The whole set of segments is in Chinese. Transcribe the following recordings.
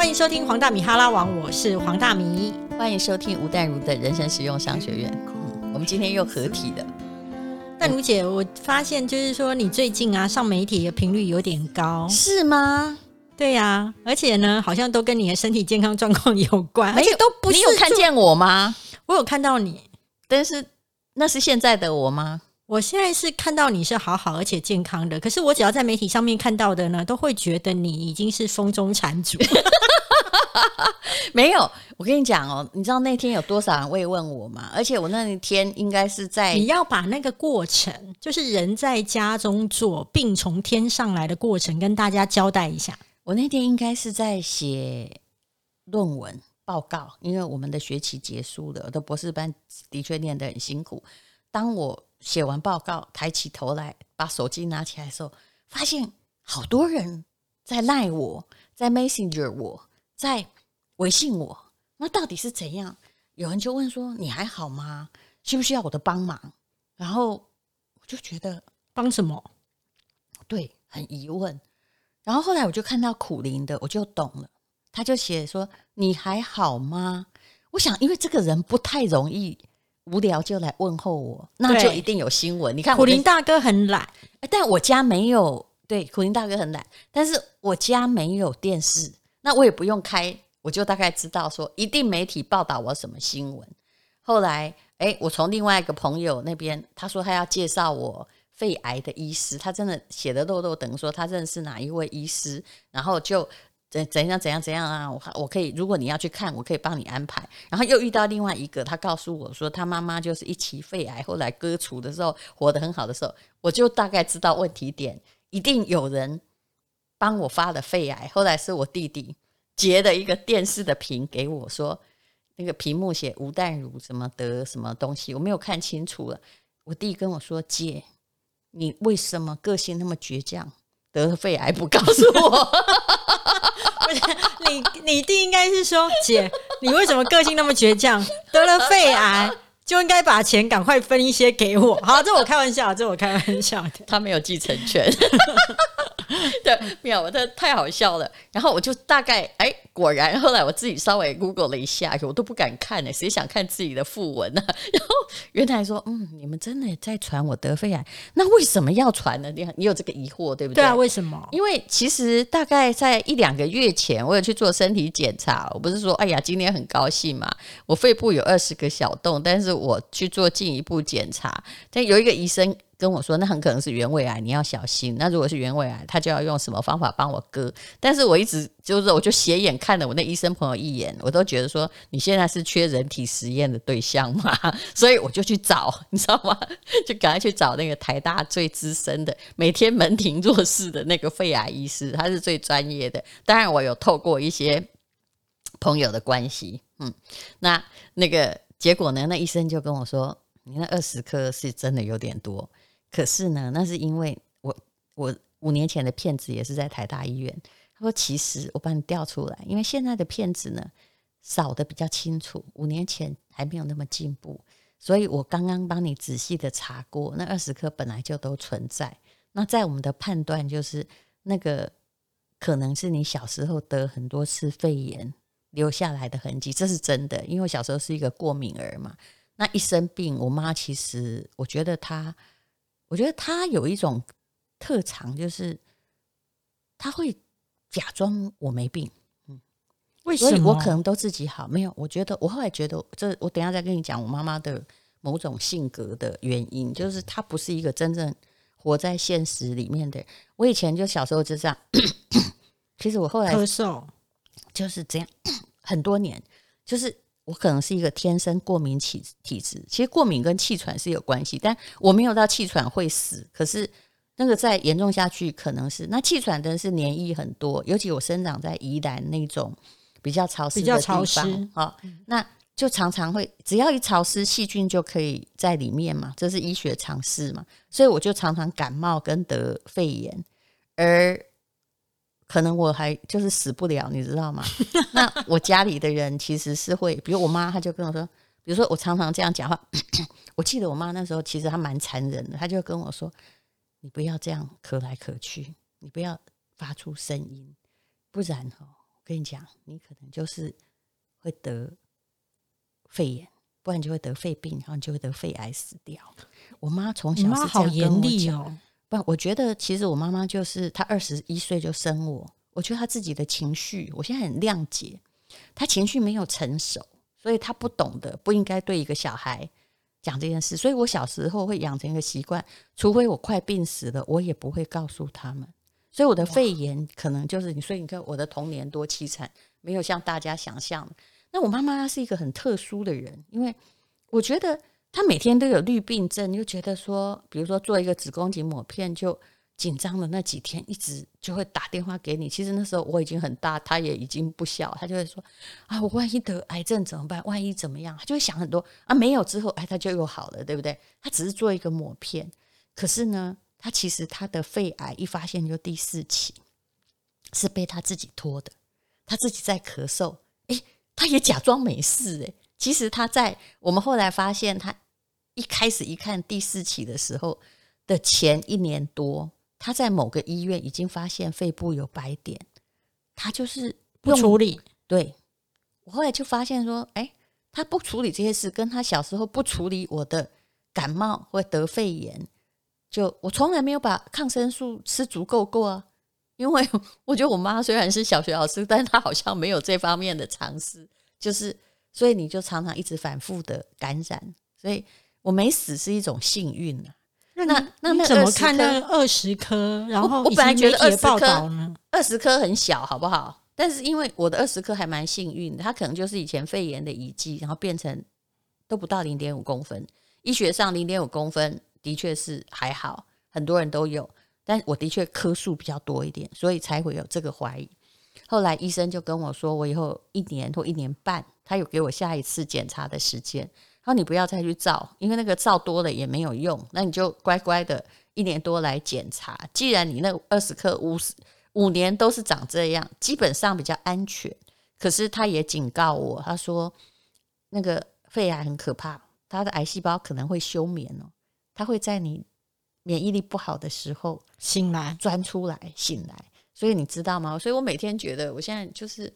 欢迎收听黄大米哈拉王，我是黄大米。欢迎收听吴淡如的人生实用商学院。嗯，我们今天又合体了。淡如姐，我发现就是说你最近啊上媒体的频率有点高，是吗？对呀、啊，而且呢，好像都跟你的身体健康状况有关，而且都不是。你有看见我吗？我有看到你，但是那是现在的我吗？我现在是看到你是好好而且健康的，可是我只要在媒体上面看到的呢，都会觉得你已经是风中残烛。没有，我跟你讲哦，你知道那天有多少人慰问我吗？而且我那一天应该是在你要把那个过程，就是人在家中坐，病从天上来的过程，跟大家交代一下。我那天应该是在写论文报告，因为我们的学期结束了，我的博士班的确念得很辛苦。当我写完报告，抬起头来，把手机拿起来的时候，发现好多人在赖我，在 Messenger 我，在微信我。那到底是怎样？有人就问说：“你还好吗？需不需要我的帮忙？”然后我就觉得帮什么？对，很疑问。然后后来我就看到苦苓的，我就懂了。他就写说：“你还好吗？”我想，因为这个人不太容易。无聊就来问候我，那就一定有新闻。你看，苦苓大哥很懒，但我家没有。对，苦苓大哥很懒，但是我家没有电视，那我也不用开，我就大概知道说，一定媒体报道我什么新闻。后来，哎，我从另外一个朋友那边，他说他要介绍我肺癌的医师，他真的写的漏漏等于说他认识哪一位医师，然后就。怎怎样怎样怎样啊！我我可以，如果你要去看，我可以帮你安排。然后又遇到另外一个，他告诉我说，他妈妈就是一期肺癌，后来割除的时候活得很好的时候，我就大概知道问题点，一定有人帮我发了肺癌。后来是我弟弟截的一个电视的屏给我说，那个屏幕写吴淡如什么得什么东西，我没有看清楚了。我弟跟我说：“姐，你为什么个性那么倔强？得了肺癌不告诉我？” 你你弟应该是说，姐，你为什么个性那么倔强？得了肺癌就应该把钱赶快分一些给我。好，这我开玩笑，这我开玩笑的。他没有继承权。对，没有，这太好笑了。然后我就大概，哎，果然，后来我自己稍微 Google 了一下，我都不敢看呢，谁想看自己的訃闻呢？然后原来说，嗯，你们真的在传我得肺癌，那为什么要传呢？你你有这个疑惑，对不对？对啊，为什么？因为其实大概在一两个月前，我有去做身体检查，我不是说，哎呀，今天很高兴嘛，我肺部有二十个小洞，但是我去做进一步检查，但有一个医生。跟我说，那很可能是原位癌，你要小心。那如果是原位癌，他就要用什么方法帮我割？但是我一直就是，我就斜眼看了我那医生朋友一眼，我都觉得说，你现在是缺人体实验的对象嘛，所以我就去找，你知道吗？就赶快去找那个台大最资深的，每天门庭若市的那个肺癌医师，他是最专业的。当然，我有透过一些朋友的关系，嗯，那那个结果呢？那医生就跟我说，你那二十颗是真的有点多。可是呢，那是因为我我五年前的片子也是在台大医院。他说：“其实我帮你调出来，因为现在的片子呢扫得比较清楚，五年前还没有那么进步，所以我刚刚帮你仔细的查过，那二十颗本来就都存在。那在我们的判断，就是那个可能是你小时候得很多次肺炎留下来的痕迹，这是真的。因为我小时候是一个过敏儿嘛，那一生病，我妈其实我觉得她。”我觉得他有一种特长，就是他会假装我没病，嗯，为什么？我可能都自己好，没有。我觉得我后来觉得，这我等一下再跟你讲我妈妈的某种性格的原因，就是她不是一个真正活在现实里面的人。我以前就小时候就这样，其实我后来咳嗽就是这样，很多年就是。我可能是一个天生过敏体体质，其实过敏跟气喘是有关系，但我没有到气喘会死。可是那个再严重下去，可能是那气喘的是黏液很多，尤其我生长在宜兰那种比较潮湿的地方，好，那就常常会只要一潮湿，细菌就可以在里面嘛，这是医学常识嘛，所以我就常常感冒跟得肺炎，而。可能我还就是死不了，你知道吗？那我家里的人其实是会，比如我妈，她就跟我说，比如说我常常这样讲话，我记得我妈那时候其实她蛮残忍的，她就跟我说：“你不要这样咳来咳去，你不要发出声音，不然哦，我跟你讲，你可能就是会得肺炎，不然就会得肺病，然后你就会得肺癌死掉。我妈从小是这样跟我讲，好严厉哦。不，我觉得其实我妈妈就是她二十一岁就生我，我觉得她自己的情绪，我现在很谅解，她情绪没有成熟，所以她不懂得不应该对一个小孩讲这件事。所以我小时候会养成一个习惯，除非我快病死了，我也不会告诉他们。所以我的肺炎可能就是你，所以你看我的童年多凄惨，没有像大家想象的。那我妈妈是一个很特殊的人，因为我觉得。他每天都有绿病症，又觉得说，比如说做一个子宫颈抹片就紧张的那几天，一直就会打电话给你。其实那时候我已经很大，他也已经不小，他就会说：“啊，我万一得癌症怎么办？万一怎么样？”他就会想很多啊。没有之后，哎，他就又好了，对不对？他只是做一个抹片，可是呢，他其实他的肺癌一发现就第四期，是被他自己拖的。他自己在咳嗽，哎，他也假装没事，哎。其实他在我们后来发现，他一开始一看第四期的时候的前一年多，他在某个医院已经发现肺部有白点，他就是不处理。对，我后来就发现说，哎，他不处理这些事，跟他小时候不处理我的感冒或得肺炎，就我从来没有把抗生素吃足够过啊，因为我觉得我妈虽然是小学老师，但她好像没有这方面的常识，就是。所以你就常常一直反复的感染，所以我没死是一种幸运啊。那那那怎么看那二十颗？然后我本来觉得二十颗二十颗很小，好不好？但是因为我的二十颗还蛮幸运的，它可能就是以前肺炎的遗迹，然后变成都不到零点五公分。医学上零点五公分的确是还好，很多人都有，但我的确颗数比较多一点，所以才会有这个怀疑。后来医生就跟我说，我以后一年或一年半。他有给我下一次检查的时间，然后你不要再去照，因为那个照多了也没有用，那你就乖乖的一年多来检查。既然你那二十克五十五年都是长这样，基本上比较安全。可是他也警告我，他说那个肺癌很可怕，他的癌细胞可能会休眠哦，他会在你免疫力不好的时候醒来钻出来醒来。所以你知道吗？所以我每天觉得我现在就是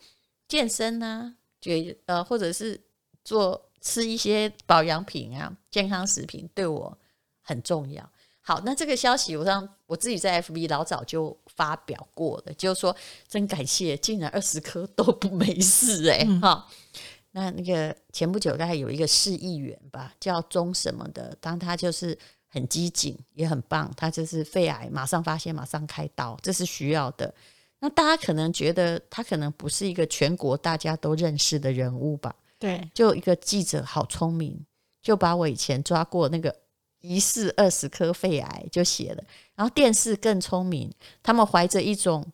健身啊。觉呃，或者是做吃一些保养品啊，健康食品对我很重要。好，那这个消息我让我自己在 FB 老早就发表过了，就是说真感谢，竟然二十颗都不没事哎、欸、哈、嗯。那那个前不久大概有一个市议员吧，叫钟什么的，当他就是很机警，也很棒，他就是肺癌马上发现，马上开刀，这是需要的。那大家可能觉得他可能不是一个全国大家都认识的人物吧？对，就一个记者好聪明，就把我以前抓过那个疑似二十颗肺癌就写了。然后电视更聪明，他们怀着一种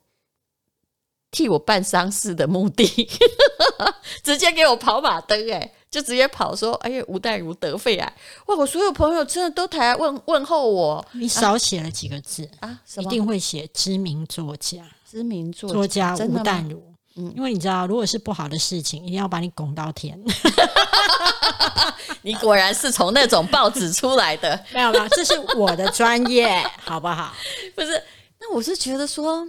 替我办丧事的目的，直接给我跑马灯，哎，就直接跑说：“哎呀，吴淡如得肺癌！”哇，我所有朋友真的都抬来问问候我。你少写了几个字啊？一定会写知名作家。知名作作家吴淡如，嗯，因为你知道，如果是不好的事情，一定要把你拱到天。你果然是从那种报纸出来的，没有没有，这是我的专业，好不好？不是，那我是觉得说，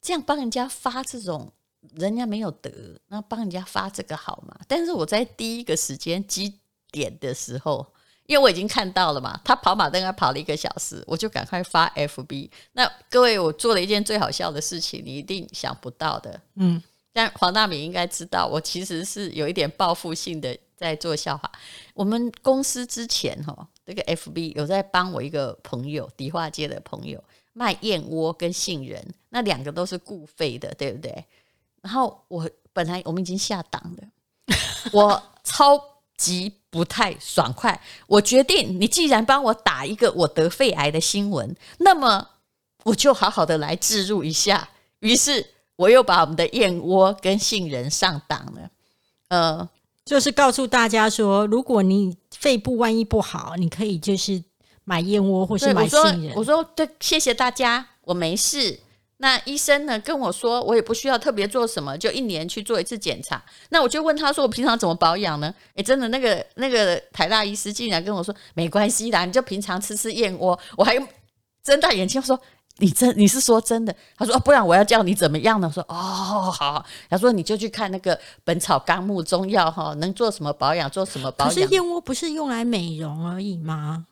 这样帮人家发这种，人家没有得，那帮人家发这个好吗？但是我在第一个时间几点的时候。因为我已经看到了嘛，他跑马灯还跑了一个小时，我就赶快发 FB。那各位，我做了一件最好笑的事情，你一定想不到的。嗯，但黄大明应该知道，我其实是有一点报复性的在做笑话。我们公司之前哈，这个 FB 有在帮我一个朋友，迪化街的朋友卖燕窝跟杏仁，那两个都是顾肺的，对不对？然后我本来我们已经下档了，我超级。不太爽快，我决定，你既然帮我打一个我得肺癌的新闻，那么我就好好的来置入一下。于是我又把我们的燕窝跟杏仁上档了，呃，就是告诉大家说，如果你肺部万一不好，你可以就是买燕窝或是买杏仁。我说，我说对，谢谢大家，我没事。那医生呢跟我说，我也不需要特别做什么，就一年去做一次检查。那我就问他说，我平常怎么保养呢？诶，真的，那个那个台大医师竟然跟我说，没关系啦，你就平常吃吃燕窝。我还睁大眼睛说，你真你是说真的？他说、哦、不然我要叫你怎么样呢？我说哦好。他说你就去看那个《本草纲目》中药哈，能做什么保养，做什么保养。可是燕窝不是用来美容而已吗？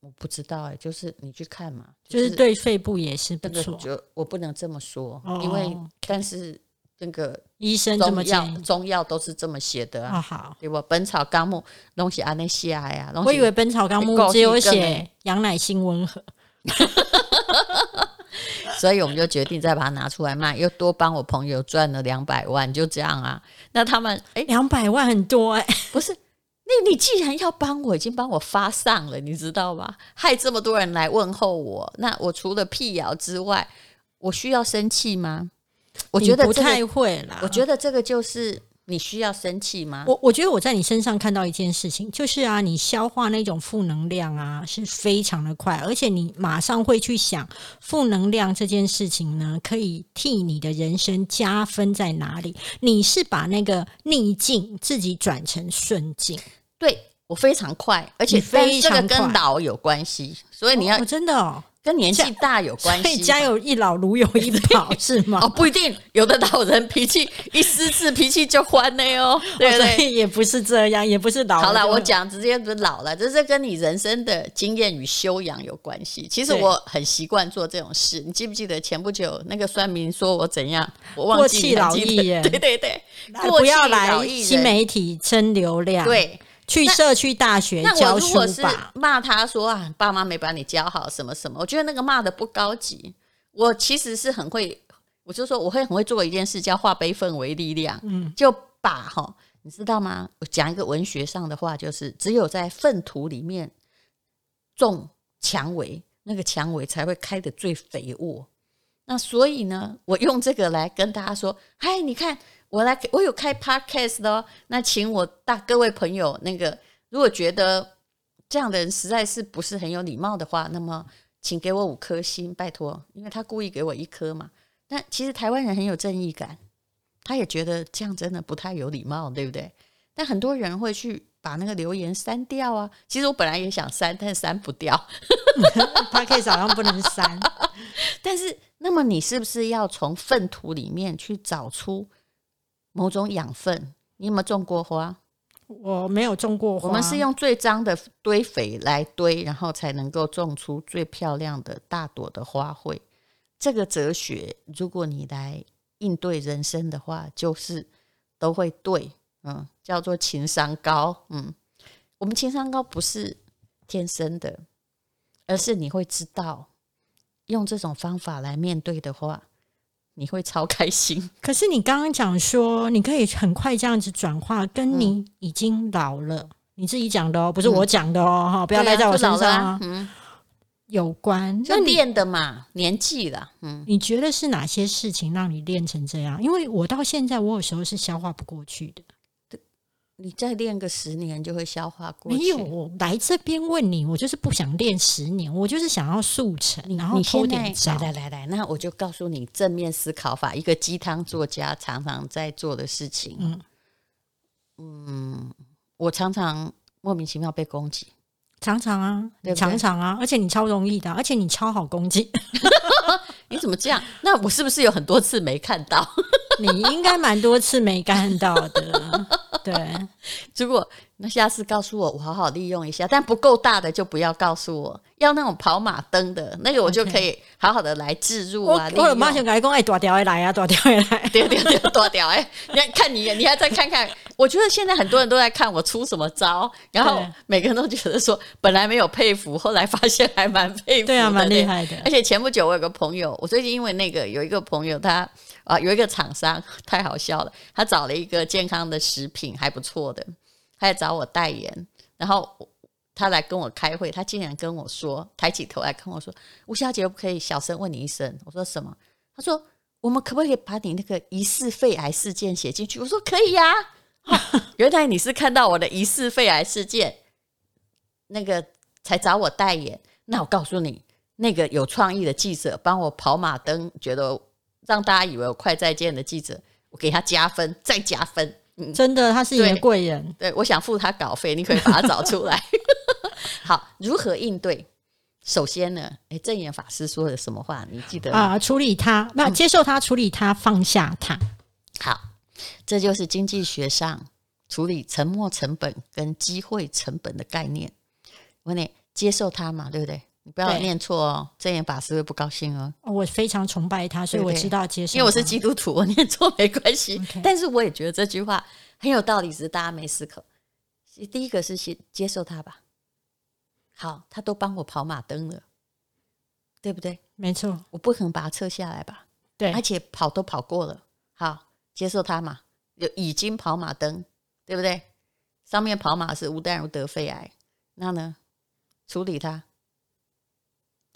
我不知道哎、欸，就是你去看嘛，就是、就是对肺部也是不错。就我不能这么说，哦、因为但是那个医生这么讲，中药都是这么写的啊。哦、好，对不？《本草纲目》东西安那写呀，我以为《本草纲目》只有写羊奶性温和。所以我们就决定再把它拿出来卖，又多帮我朋友赚了两百万，就这样啊。那他们哎，两百万很多哎、欸，不是？那你既然要帮我，已经帮我发上了，你知道吗？害这么多人来问候我，那我除了辟谣之外，我需要生气吗？我觉得、这个、不太会啦。我觉得这个就是。你需要生气吗？我我觉得我在你身上看到一件事情，就是啊，你消化那种负能量啊是非常的快，而且你马上会去想负能量这件事情呢，可以替你的人生加分在哪里？你是把那个逆境自己转成顺境，对，我非常快，而且非常跟老有关系，所以你要、哦、真的哦。跟年纪大有关系，所以家有一老，如有一 宝，是吗？哦，不一定，有的老人脾气一失智，脾气就欢了哟。对对，所以也不是这样，也不是老。好了，我讲直接不是老了，这是跟你人生的经验与修养有关系。其实我很习惯做这种事。你记不记得前不久那个算命说我怎样？我忘记过气老艺人，对对对，不要来新媒体蹭流量。对。去社区大学教书我如果是骂他说啊，爸妈没把你教好，什么什么，我觉得那个骂的不高级。我其实是很会，我就说我会很会做一件事，叫化悲愤为力量。嗯，就把哈，你知道吗？我讲一个文学上的话，就是只有在粪土里面种蔷薇，那个蔷薇才会开得最肥沃。那所以呢，我用这个来跟大家说，嗨，你看。我来，我有开 podcast 的哦。那请我大各位朋友，那个如果觉得这样的人实在是不是很有礼貌的话，那么请给我五颗星，拜托，因为他故意给我一颗嘛。但其实台湾人很有正义感，他也觉得这样真的不太有礼貌，对不对？但很多人会去把那个留言删掉啊。其实我本来也想删，但是删不掉。podcast 好像不能删。但是，那么你是不是要从粪土里面去找出？某种养分，你有没有种过花？我没有种过花。我们是用最脏的堆肥来堆，然后才能够种出最漂亮的大朵的花卉。这个哲学，如果你来应对人生的话，就是都会对。嗯，叫做情商高。嗯，我们情商高不是天生的，而是你会知道用这种方法来面对的话。你会超开心。可是你刚刚讲说，你可以很快这样子转化，跟你已经老了，嗯、你自己讲的哦，不是我讲的哦，哈、嗯，不要赖在我身上啊。嗯，有关就练的嘛，年纪了。嗯，你觉得是哪些事情让你练成这样？因为我到现在，我有时候是消化不过去的。你再练个十年就会消化过去。没有，我来这边问你，我就是不想练十年，我就是想要速成，然后偷点招。来来来来，那我就告诉你正面思考法，一个鸡汤作家常常在做的事情。嗯嗯，我常常莫名其妙被攻击，常常啊，对对常常啊，而且你超容易的，而且你超好攻击。你怎么这样？那我是不是有很多次没看到？你应该蛮多次没看到的。对，结果那下次告诉我，我好好利用一下，但不够大的就不要告诉我，要那种跑马灯的那个，我就可以好好的来置入啊。我马上跟你讲，哎，大条的来啊，大条的来，对对 对，大条哎，你看看你，你还再看看，我觉得现在很多人都在看我出什么招，然后每个人都觉得说，本来没有佩服，后来发现还蛮佩服，对啊，蛮厉害的。而且前不久我有个朋友，我最近因为那个有一个朋友他。啊，有一个厂商太好笑了，他找了一个健康的食品还不错的，他来找我代言，然后他来跟我开会，他竟然跟我说，抬起头来跟我说：“吴小姐，我可以小声问你一声？”我说：“什么？”他说：“我们可不可以把你那个疑似肺癌事件写进去？”我说：“可以呀。” 原来你是看到我的疑似肺癌事件，那个才找我代言。那我告诉你，那个有创意的记者帮我跑马灯，觉得。让大家以为我快再见的记者，我给他加分，再加分。嗯、真的，他是一个贵人。对，我想付他稿费，你可以把他找出来。好，如何应对？首先呢，哎，正言法师说的什么话？你记得啊？处理他，那接受他，处理他，放下他。好，这就是经济学上处理沉没成本跟机会成本的概念。我问你，接受他嘛，对不对？你不要念错哦，证严法师会不高兴哦。我非常崇拜他，所以我知道接受。因为我是基督徒，我念错没关系。但是我也觉得这句话很有道理，只是大家没思考。第一个是先接受他吧。好，他都帮我跑马灯了，对不对？没错，我不可能把他撤下来吧？对，而且跑都跑过了，好，接受他嘛。有已经跑马灯，对不对？上面跑马是吴淡如得肺癌，那呢？处理他。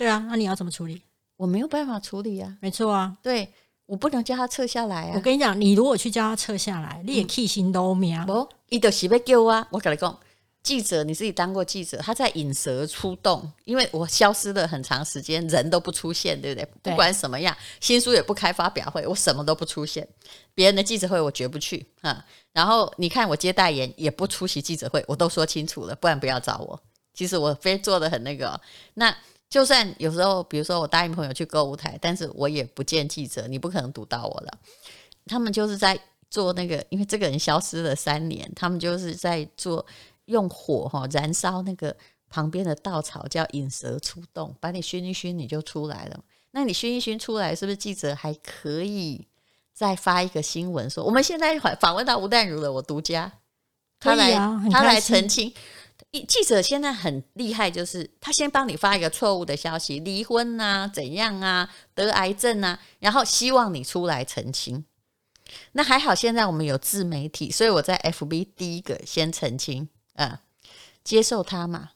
对啊，那你要怎么处理？我没有办法处理啊。没错啊，对，我不能叫他撤下来啊。我跟你讲，你如果去叫他撤下来，嗯、你也气心都没啊。不，伊就是要救啊。我跟你讲，记者你自己当过记者，他在引蛇出洞，因为我消失了很长时间，人都不出现，对不对？对，不管什么样，新书也不开发表会，我什么都不出现。别人的记者会我绝不去啊。然后你看我接代言也不出席记者会，我都说清楚了，不然不要找我。其实我非做得很那个那。就算有时候，比如说我答应朋友去购物台，但是我也不见记者，你不可能堵到我了。他们就是在做那个，因为这个人消失了三年，他们就是在做用火哈燃烧那个旁边的稻草，叫引蛇出洞，把你熏一熏，你就出来了。那你熏一熏出来，是不是记者还可以再发一个新闻说，我们现在访问到吴淡如了，我独家，他来、啊、他来澄清。记者现在很厉害，就是他先帮你发一个错误的消息，离婚啊，怎样啊，得癌症啊，然后希望你出来澄清。那还好，现在我们有自媒体，所以我在 FB 第一个先澄清，嗯，接受他嘛，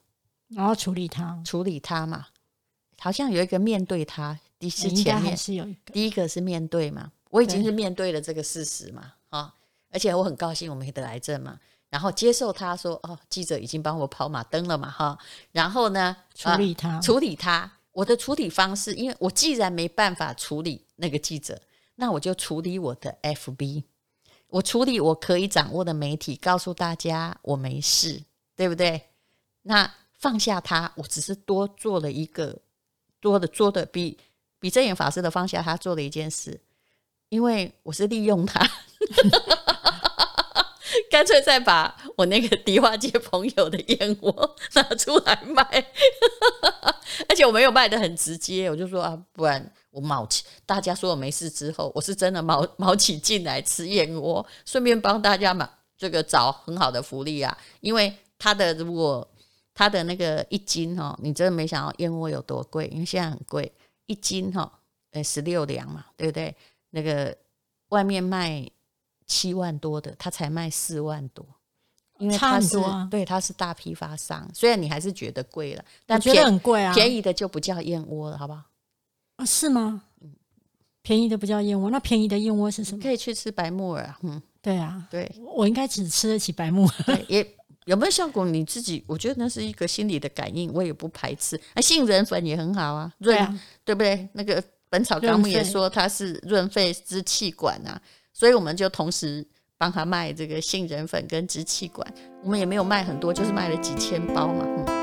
然后处理他，处理他嘛，好像有一个面对他，第是前面是有一个，第一个是面对嘛，我已经是面对了这个事实嘛，啊，而且我很高兴我没得癌症嘛。然后接受他说哦，记者已经帮我跑马灯了嘛哈，然后呢，处理他，呃，处理他。我的处理方式，因为我既然没办法处理那个记者，那我就处理我的 FB，我处理我可以掌握的媒体，告诉大家我没事，对不对？那放下他，我只是多做了一个多的做的比比正眼法师的放下他做了一件事，因为我是利用他。干脆再把我那个迪化街朋友的燕窝拿出来卖，而且我没有卖得很直接，我就说啊，不然我卯起，大家说我没事之后，我是真的卯卯起劲来吃燕窝，顺便帮大家嘛这个找很好的福利啊，因为他的如果他的那个一斤哈，你真的没想到燕窝有多贵，因为现在很贵，一斤哈，呃十六两嘛，对不对？那个外面卖。七万多的，他才卖四万多，因为他是啊，对，他是大批发商。虽然你还是觉得贵了，但觉得很贵啊，便宜的就不叫燕窝了，好不好？啊，是吗？嗯，便宜的不叫燕窝，那便宜的燕窝是什么？可以去吃白木耳。嗯，对啊，对，我应该只吃得起白木耳。也有没有效果？你自己，我觉得那是一个心理的感应，我也不排斥。那杏仁粉也很好啊，润，对啊，对不对？那个《本草纲目》也说它是润肺支气管啊。所以我们就同时帮他卖这个杏仁粉跟支气管，我们也没有卖很多，就是卖了几千包嘛。嗯